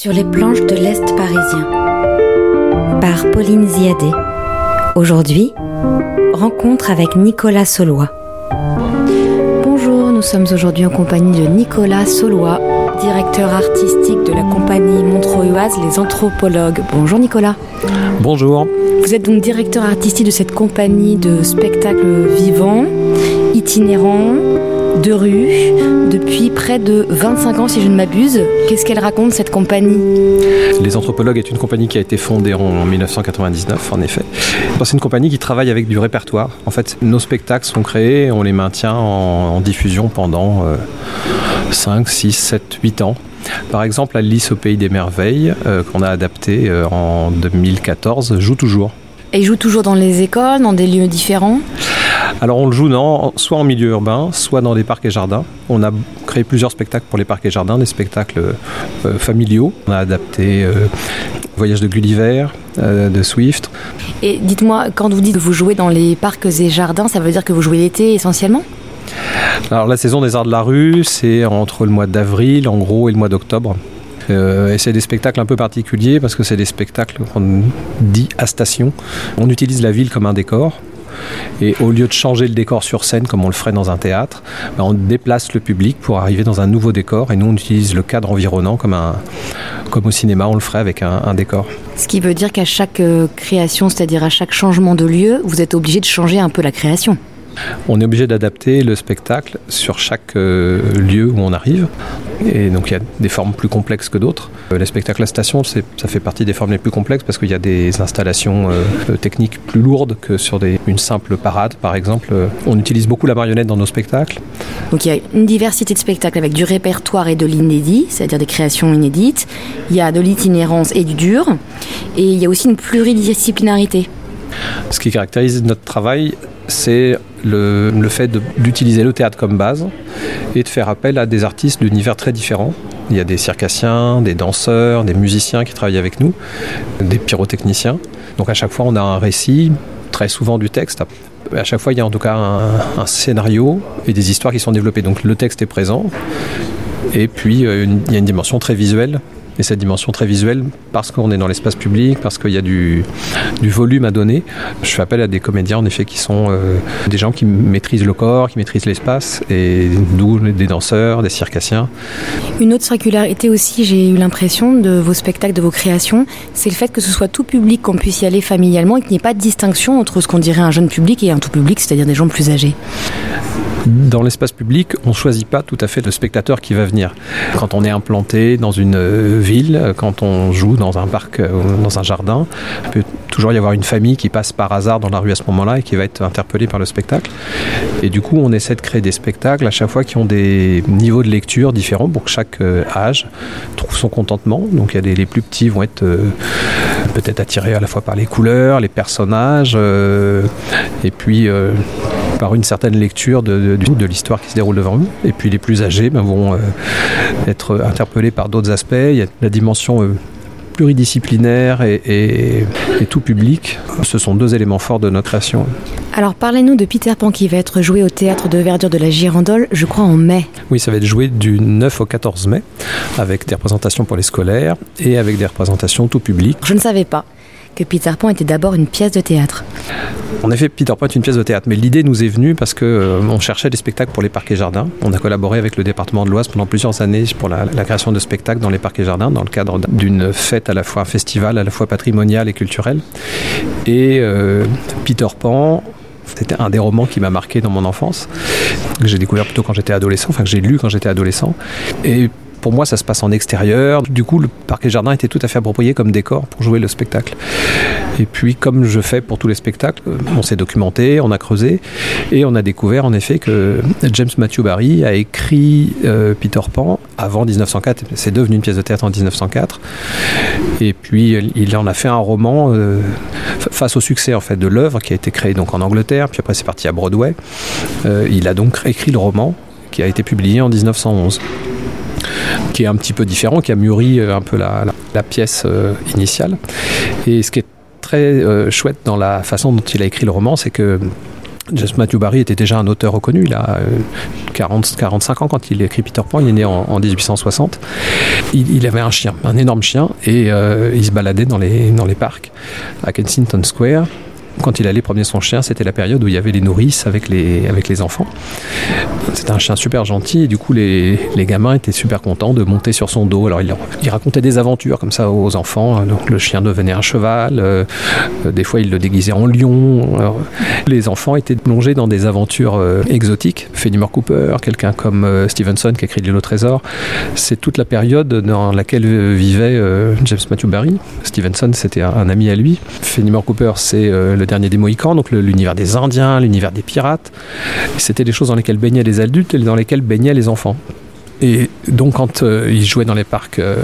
Sur les planches de l'Est parisien. Par Pauline Ziadé. Aujourd'hui, rencontre avec Nicolas Solois. Bonjour, nous sommes aujourd'hui en compagnie de Nicolas Solois, directeur artistique de la compagnie montreuilloise Les Anthropologues. Bonjour Nicolas. Bonjour. Vous êtes donc directeur artistique de cette compagnie de spectacles vivants, itinérants, de rue, depuis près de 25 ans si je ne m'abuse. Qu'est-ce qu'elle raconte cette compagnie? Les Anthropologues est une compagnie qui a été fondée en 1999 en effet. C'est une compagnie qui travaille avec du répertoire. En fait, nos spectacles sont créés, on les maintient en, diffusion pendant 5, 6, 7, 8 ans. Par exemple, Alice au Pays des Merveilles, euh, qu'on a adapté euh, en 2014, joue toujours. Et joue toujours dans les écoles, dans des lieux différents? Alors on le joue non, soit en milieu urbain, soit dans des parcs et jardins. On a créé plusieurs spectacles pour les parcs et jardins, des spectacles euh, familiaux. On a adapté Voyage de Gulliver, de Swift. Et dites-moi, quand vous dites que vous jouez dans les parcs et jardins, ça veut dire que vous jouez l'été essentiellement? Alors la saison des arts de la rue, c'est entre le mois d'avril en gros et le mois d'octobre. Euh, et c'est des spectacles un peu particuliers parce que c'est des spectacles qu'on dit à station. On utilise la ville comme un décor. Et au lieu de changer le décor sur scène comme on le ferait dans un théâtre, ben, on déplace le public pour arriver dans un nouveau décor. Et nous, on utilise le cadre environnant comme, au cinéma, on le ferait avec un, un décor. Ce qui veut dire qu'à chaque euh, création, c'est-à-dire à chaque changement de lieu, vous êtes obligé de changer un peu la création. On est obligé d'adapter le spectacle sur chaque euh, lieu où on arrive. Et donc il y a des formes plus complexes que d'autres. Euh, les spectacles à station, ça fait partie des formes les plus complexes parce qu'il y a des installations euh, techniques plus lourdes que sur une simple parade, par exemple. On utilise beaucoup la marionnette dans nos spectacles. Donc il y a une diversité de spectacles avec du répertoire et de l'inédit, c'est-à-dire des créations inédites. Il y a de l'itinérance et du dur. Et il y a aussi une pluridisciplinarité. Ce qui caractérise notre travail, c'est le, fait d'utiliser le théâtre comme base et de faire appel à des artistes d'univers très différents. Il y a des circassiens, des danseurs, des musiciens qui travaillent avec nous, des pyrotechniciens. Donc à chaque fois, on a un récit, très souvent du texte. À chaque fois, il y a en tout cas un, scénario et des histoires qui sont développées. Donc le texte est présent. Et puis, euh, il y a une dimension très visuelle et cette dimension très visuelle, parce qu'on est dans l'espace public, parce qu'il y a du, volume à donner, je fais appel à des comédiens en effet qui sont euh, des gens qui maîtrisent le corps, qui maîtrisent l'espace, et d'où des danseurs, des circassiens. Une autre singularité aussi, j'ai eu l'impression de vos spectacles, de vos créations, c'est le fait que ce soit tout public, qu'on puisse y aller familialement et qu'il n'y ait pas de distinction entre ce qu'on dirait un jeune public et un tout public, c'est-à-dire des gens plus âgés. Dans l'espace public, on ne choisit pas tout à fait le spectateur qui va venir. Quand on est implanté dans une euh, ville, quand on joue dans un parc euh, ou dans un jardin, il peut toujours y avoir une famille qui passe par hasard dans la rue à ce moment-là et qui va être interpellée par le spectacle. Et du coup, on essaie de créer des spectacles à chaque fois qui ont des niveaux de lecture différents pour que chaque euh, âge trouve son contentement. Donc il y a des, les plus petits vont être peut-être attirés à la fois par les couleurs, les personnages, et puis par une certaine lecture de, de, l'histoire qui se déroule devant eux. Et puis les plus âgés ben, vont euh, être interpellés par d'autres aspects. Il y a la dimension euh, pluridisciplinaire et, tout public. Ce sont deux éléments forts de notre création. Alors parlez-nous de Peter Pan qui va être joué au théâtre de verdure de la Girandole, je crois en mai. Oui, ça va être joué du 9 au 14 mai, avec des représentations pour les scolaires et avec des représentations tout public. Je ne savais pas Peter Pan était d'abord une pièce de théâtre. En effet, Peter Pan est une pièce de théâtre, mais l'idée nous est venue parce que euh, on cherchait des spectacles pour les parcs et jardins. On a collaboré avec le département de l'Oise pendant plusieurs années pour la, création de spectacles dans les parcs et jardins, dans le cadre d'une fête à la fois festival, à la fois patrimonial et culturel. Et euh, Peter Pan, c'était un des romans qui m'a marqué dans mon enfance, que j'ai découvert plutôt quand j'étais adolescent, enfin que j'ai lu quand j'étais adolescent. Pour moi, ça se passe en extérieur. Du coup, le parc et jardin était tout à fait approprié comme décor pour jouer le spectacle. Et puis, comme je fais pour tous les spectacles, on s'est documenté, on a creusé, et on a découvert en effet que James Matthew Barry a écrit euh, Peter Pan avant 1904. C'est devenu une pièce de théâtre en 1904. Et puis, il en a fait un roman euh, face au succès en fait de l'œuvre qui a été créée donc en Angleterre. Puis après, c'est parti à Broadway. Euh, il a donc écrit le roman qui a été publié en 1911 qui est un petit peu différent, qui a mûri euh, un peu la, pièce euh, initiale. Et ce qui est très euh, chouette dans la façon dont il a écrit le roman, c'est que James Matthew Barry était déjà un auteur reconnu. Il a 40, 45 ans quand il écrit Peter Pan. Il est né en, 1860. Il, avait un chien, un énorme chien, et il se baladait dans les parcs à Kensington Square quand il allait promener son chien, c'était la période où il y avait les nourrices avec les, avec les enfants. C'était un chien super gentil et du coup les, les, gamins étaient super contents de monter sur son dos. Alors il, racontait des aventures comme ça aux enfants. Donc, le chien devenait un cheval, euh, des fois il le déguisait en lion. les enfants étaient plongés dans des aventures euh, exotiques. Fenimore Cooper, quelqu'un comme euh, Stevenson qui écrit L'île au trésor. C'est toute la période dans laquelle vivait James Matthew Barry. Stevenson c'était un, un, ami à lui. Fenimore Cooper c'est le dernier des Mohicans, donc l'univers des Indiens, l'univers des pirates. C'était des choses dans lesquelles baignaient les adultes et dans lesquelles baignaient les enfants. Et donc, quand euh, il jouait dans les parcs euh,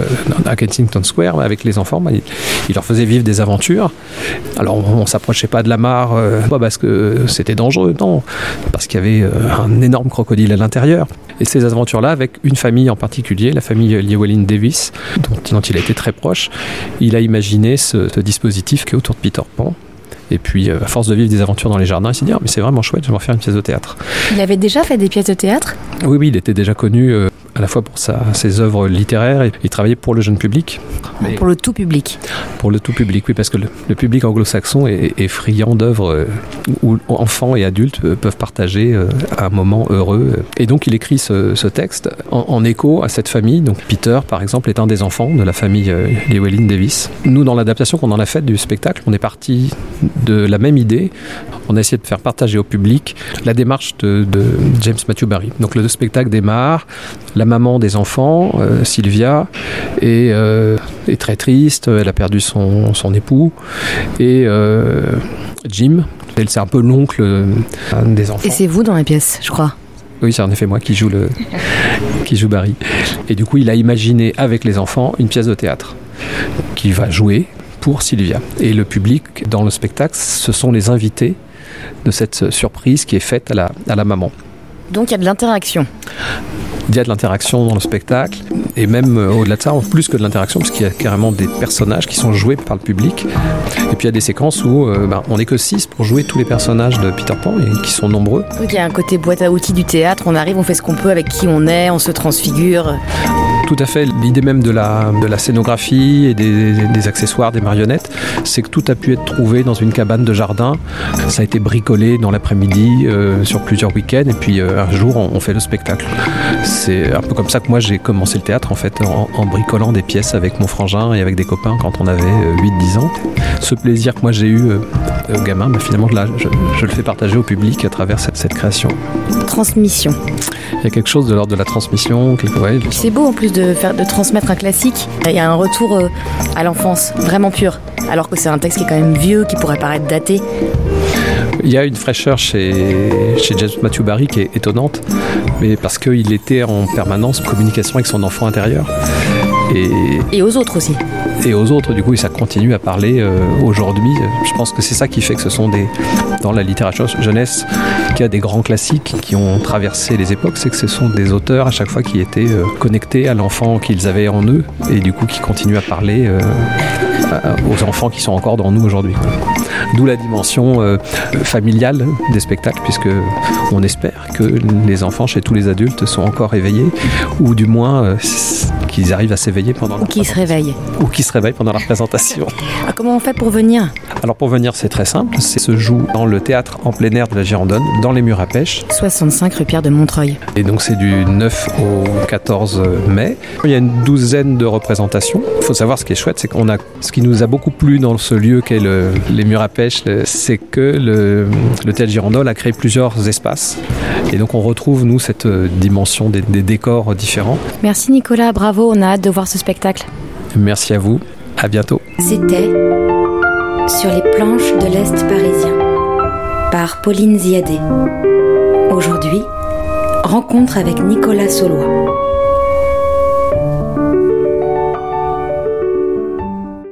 à Kensington Square avec les enfants, bah, il, leur faisait vivre des aventures. Alors, on, ne s'approchait pas de la mare, euh, pas parce que c'était dangereux, non, parce qu'il y avait un énorme crocodile à l'intérieur. Et ces aventures-là, avec une famille en particulier, la famille Llewellyn Davis, dont, il a été très proche, il a imaginé ce, ce dispositif qui est autour de Peter Pan et puis, euh, à force de vivre des aventures dans les jardins, il s'est dit ah, mais c'est vraiment chouette, je vais en faire une pièce de théâtre. Il avait déjà fait des pièces de théâtre? Oui, oui, il était déjà connu euh, à la fois pour sa, ses œuvres littéraires et il travaillait pour le jeune public. pour le tout public Pour le tout public, oui, parce que le, public anglo-saxon est, friand d'œuvres euh, où enfants et adultes euh, peuvent partager euh, un moment heureux. Et donc il écrit ce, texte en, écho à cette famille. Donc Peter, par exemple, est un des enfants de la famille Llewellyn Davis. Nous, dans l'adaptation qu'on en a faite du spectacle, on est parti de la même idée. On a essayé de faire partager au public la démarche de, de James Matthew Barry. Donc le spectacle démarre, la maman des enfants, euh, Sylvia, euh, est, très triste. Elle a perdu son, époux. Et euh, Jim, c'est un peu l'oncle des enfants. Et c'est vous dans la pièce, je crois. Oui, c'est en effet moi qui joue, le, qui joue Barry. Et du coup, il a imaginé avec les enfants une pièce de théâtre qu'il va jouer pour Sylvia. Et le public dans le spectacle, ce sont les invités de cette surprise qui est faite à la, à la maman. Donc il y a de l'interaction il y a de l'interaction dans le spectacle, et même euh, au-delà de ça, plus que de l'interaction, parce qu'il y a carrément des personnages qui sont joués par le public. Et puis il y a des séquences où euh, ben, on n'est que 6 pour jouer tous les personnages de Peter Pan, et qui sont nombreux. il y a un côté boîte à outils du théâtre, on arrive, on fait ce qu'on peut avec qui on est, on se transfigure. Tout à fait. L'idée même de la, de la scénographie et des, accessoires, des marionnettes, c'est que tout a pu être trouvé dans une cabane de jardin. Ça a été bricolé dans l'après-midi euh, sur plusieurs week-ends et puis euh, un jour on, fait le spectacle. C'est un peu comme ça que moi j'ai commencé le théâtre en fait, en, bricolant des pièces avec mon frangin et avec des copains quand on avait 8-10 euh, ans. Ce plaisir que moi j'ai eu gamin, bah, finalement là, je, le fais partager au public à travers cette, cette création. Transmission. Il y a quelque chose de l'ordre de la transmission. C'est beau en plus de, faire, de transmettre un classique. Il y a un retour euh, à l'enfance, vraiment pur. Alors que c'est un texte qui est quand même vieux, qui pourrait paraître daté. Il y a une fraîcheur chez, chez James Matthew Barry qui est étonnante, mais parce qu'il était en permanence en communication avec son enfant intérieur. Et, aux autres aussi. Et aux autres, du coup, ça continue à parler euh, aujourd'hui. Je pense que c'est ça qui fait que ce sont des, dans la littérature jeunesse, qu'il y a des grands classiques qui ont traversé les époques, c'est que ce sont des auteurs à chaque fois qui étaient euh, connectés à l'enfant qu'ils avaient en eux et du coup qui continuent à parler euh, aux enfants qui sont encore dans nous aujourd'hui. D'où la dimension familiale des spectacles, puisque on espère que les enfants chez tous les adultes sont encore éveillés, ou du moins qu'ils arrivent à s'éveiller pendant Ou qui se réveillent. Ou qui se réveillent pendant la présentation. Ah, comment on fait pour venir? Alors pour venir, c'est très simple. C'est se joue dans le théâtre en plein air de la Girondonne, dans les murs à pêche. 65 rue Pierre de Montreuil. Et donc c'est du 9 au 14 mai. Il y a une douzaine de représentations. Il faut savoir ce qui est chouette, c'est qu'on a ce qui nous a beaucoup plu dans ce lieu qu'est le, les murs à pêche, c'est que le, le théâtre Girondole a créé plusieurs espaces. Et donc on retrouve, nous, cette dimension des, des décors différents. Merci Nicolas, bravo on a hâte de voir ce spectacle. Merci à vous, à bientôt. C'était Sur les planches de l'Est parisien par Pauline Ziadé. Aujourd'hui, rencontre avec Nicolas Saulois.